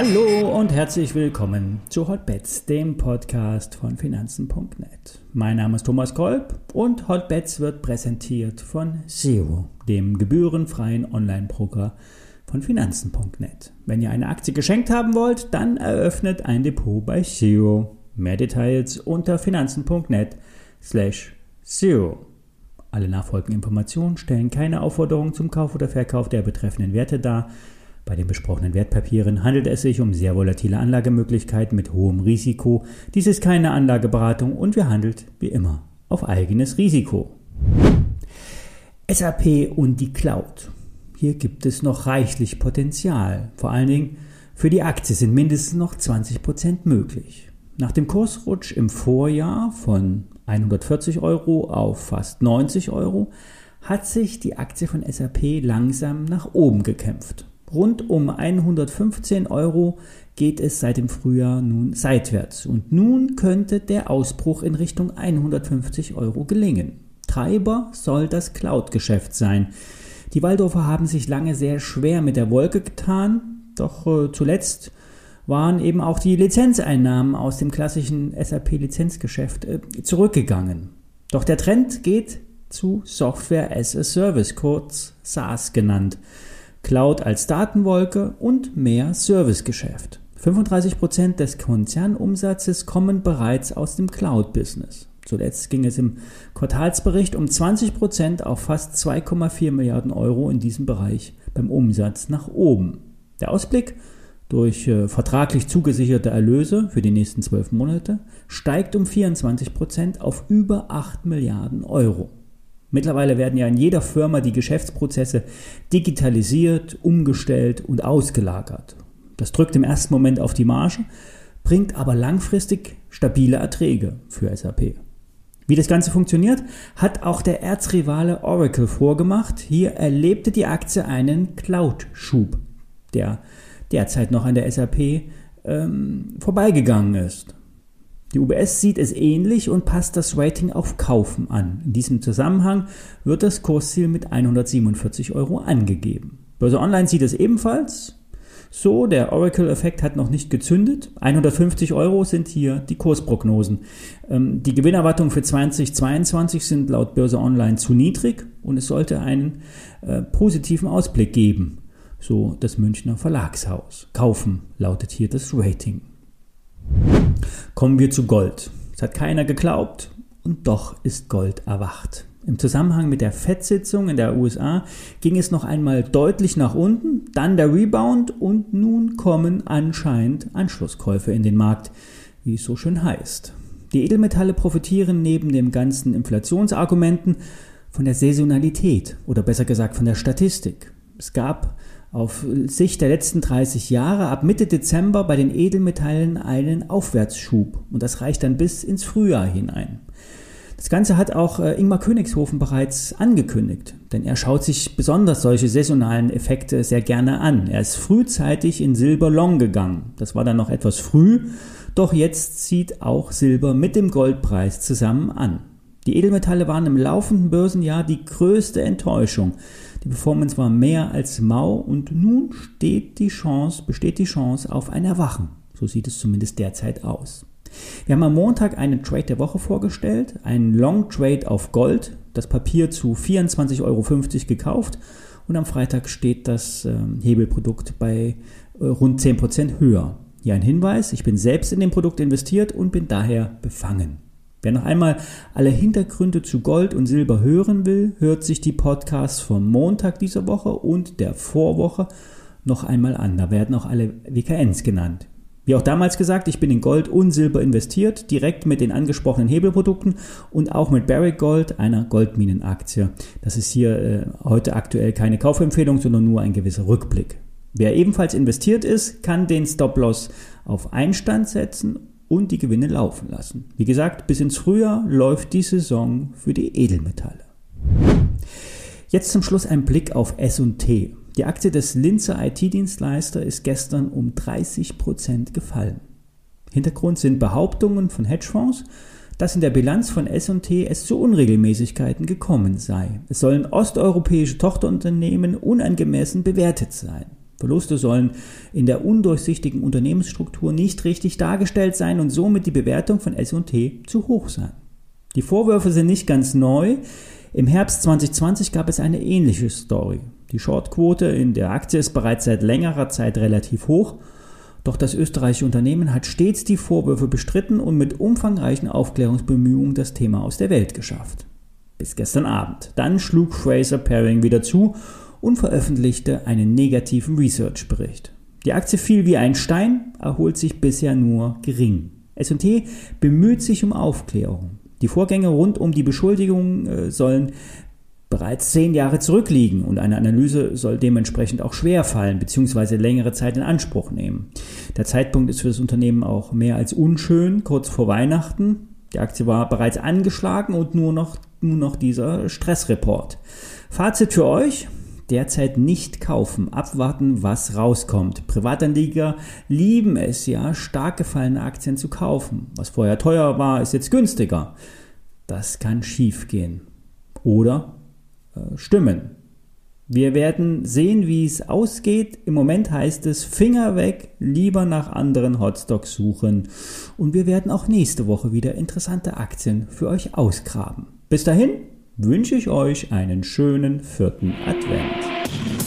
Hallo und herzlich willkommen zu Hotbets, dem Podcast von Finanzen.net. Mein Name ist Thomas Kolb und Hotbets wird präsentiert von Zero, dem gebührenfreien Online-Broker von Finanzen.net. Wenn ihr eine Aktie geschenkt haben wollt, dann eröffnet ein Depot bei Zero. Mehr Details unter Finanzen.net slash Zero. Alle nachfolgenden Informationen stellen keine Aufforderung zum Kauf oder Verkauf der betreffenden Werte dar bei den besprochenen Wertpapieren handelt es sich um sehr volatile Anlagemöglichkeiten mit hohem Risiko. Dies ist keine Anlageberatung und wir handelt wie immer auf eigenes Risiko. SAP und die Cloud. Hier gibt es noch reichlich Potenzial. Vor allen Dingen für die Aktie sind mindestens noch 20% möglich. Nach dem Kursrutsch im Vorjahr von 140 Euro auf fast 90 Euro hat sich die Aktie von SAP langsam nach oben gekämpft. Rund um 115 Euro geht es seit dem Frühjahr nun seitwärts und nun könnte der Ausbruch in Richtung 150 Euro gelingen. Treiber soll das Cloud-Geschäft sein. Die Waldorfer haben sich lange sehr schwer mit der Wolke getan, doch äh, zuletzt waren eben auch die Lizenzeinnahmen aus dem klassischen SAP-Lizenzgeschäft äh, zurückgegangen. Doch der Trend geht zu Software as a Service, kurz SaaS genannt. Cloud als Datenwolke und mehr Servicegeschäft. 35% des Konzernumsatzes kommen bereits aus dem Cloud-Business. Zuletzt ging es im Quartalsbericht um 20% auf fast 2,4 Milliarden Euro in diesem Bereich beim Umsatz nach oben. Der Ausblick durch äh, vertraglich zugesicherte Erlöse für die nächsten zwölf Monate steigt um 24% auf über 8 Milliarden Euro. Mittlerweile werden ja in jeder Firma die Geschäftsprozesse digitalisiert, umgestellt und ausgelagert. Das drückt im ersten Moment auf die Marge, bringt aber langfristig stabile Erträge für SAP. Wie das Ganze funktioniert, hat auch der Erzrivale Oracle vorgemacht. Hier erlebte die Aktie einen Cloud-Schub, der derzeit noch an der SAP ähm, vorbeigegangen ist. Die UBS sieht es ähnlich und passt das Rating auf Kaufen an. In diesem Zusammenhang wird das Kursziel mit 147 Euro angegeben. Börse Online sieht es ebenfalls so. Der Oracle-Effekt hat noch nicht gezündet. 150 Euro sind hier die Kursprognosen. Ähm, die Gewinnerwartungen für 2022 sind laut Börse Online zu niedrig und es sollte einen äh, positiven Ausblick geben. So das Münchner Verlagshaus. Kaufen lautet hier das Rating. Kommen wir zu Gold. Es hat keiner geglaubt und doch ist Gold erwacht. Im Zusammenhang mit der FED-Sitzung in der USA ging es noch einmal deutlich nach unten, dann der Rebound und nun kommen anscheinend Anschlusskäufe in den Markt, wie es so schön heißt. Die Edelmetalle profitieren neben den ganzen Inflationsargumenten von der Saisonalität oder besser gesagt von der Statistik. Es gab auf Sicht der letzten 30 Jahre ab Mitte Dezember bei den Edelmetallen einen Aufwärtsschub und das reicht dann bis ins Frühjahr hinein. Das Ganze hat auch äh, Ingmar Königshofen bereits angekündigt, denn er schaut sich besonders solche saisonalen Effekte sehr gerne an. Er ist frühzeitig in Silber Long gegangen. Das war dann noch etwas früh, doch jetzt zieht auch Silber mit dem Goldpreis zusammen an. Die Edelmetalle waren im laufenden Börsenjahr die größte Enttäuschung. Die Performance war mehr als mau und nun steht die Chance, besteht die Chance auf ein Erwachen. So sieht es zumindest derzeit aus. Wir haben am Montag einen Trade der Woche vorgestellt, einen Long Trade auf Gold, das Papier zu 24,50 Euro gekauft und am Freitag steht das ähm, Hebelprodukt bei äh, rund 10% höher. Hier ein Hinweis, ich bin selbst in dem Produkt investiert und bin daher befangen. Wer noch einmal alle Hintergründe zu Gold und Silber hören will, hört sich die Podcasts vom Montag dieser Woche und der Vorwoche noch einmal an. Da werden auch alle WKNs genannt. Wie auch damals gesagt, ich bin in Gold und Silber investiert, direkt mit den angesprochenen Hebelprodukten und auch mit Barrick Gold, einer Goldminenaktie. Das ist hier äh, heute aktuell keine Kaufempfehlung, sondern nur ein gewisser Rückblick. Wer ebenfalls investiert ist, kann den Stop-Loss auf Einstand setzen und die Gewinne laufen lassen. Wie gesagt, bis ins Frühjahr läuft die Saison für die Edelmetalle. Jetzt zum Schluss ein Blick auf S&T. Die Aktie des Linzer IT-Dienstleister ist gestern um 30% gefallen. Hintergrund sind Behauptungen von Hedgefonds, dass in der Bilanz von S&T es zu Unregelmäßigkeiten gekommen sei. Es sollen osteuropäische Tochterunternehmen unangemessen bewertet sein. Verluste sollen in der undurchsichtigen Unternehmensstruktur nicht richtig dargestellt sein und somit die Bewertung von S&T zu hoch sein. Die Vorwürfe sind nicht ganz neu. Im Herbst 2020 gab es eine ähnliche Story. Die Shortquote in der Aktie ist bereits seit längerer Zeit relativ hoch doch das österreichische Unternehmen hat stets die Vorwürfe bestritten und mit umfangreichen Aufklärungsbemühungen das Thema aus der Welt geschafft. Bis gestern Abend. Dann schlug Fraser Paring wieder zu und veröffentlichte einen negativen Research-Bericht. Die Aktie fiel wie ein Stein, erholt sich bisher nur gering. S&T bemüht sich um Aufklärung. Die Vorgänge rund um die Beschuldigungen äh, sollen bereits zehn Jahre zurückliegen und eine Analyse soll dementsprechend auch schwer fallen bzw. längere Zeit in Anspruch nehmen. Der Zeitpunkt ist für das Unternehmen auch mehr als unschön, kurz vor Weihnachten. Die Aktie war bereits angeschlagen und nur noch, nur noch dieser Stressreport. Fazit für euch. Derzeit nicht kaufen, abwarten, was rauskommt. Privatanleger lieben es ja, stark gefallene Aktien zu kaufen. Was vorher teuer war, ist jetzt günstiger. Das kann schiefgehen. Oder äh, stimmen. Wir werden sehen, wie es ausgeht. Im Moment heißt es Finger weg, lieber nach anderen Hotstocks suchen. Und wir werden auch nächste Woche wieder interessante Aktien für euch ausgraben. Bis dahin wünsche ich euch einen schönen vierten Advent.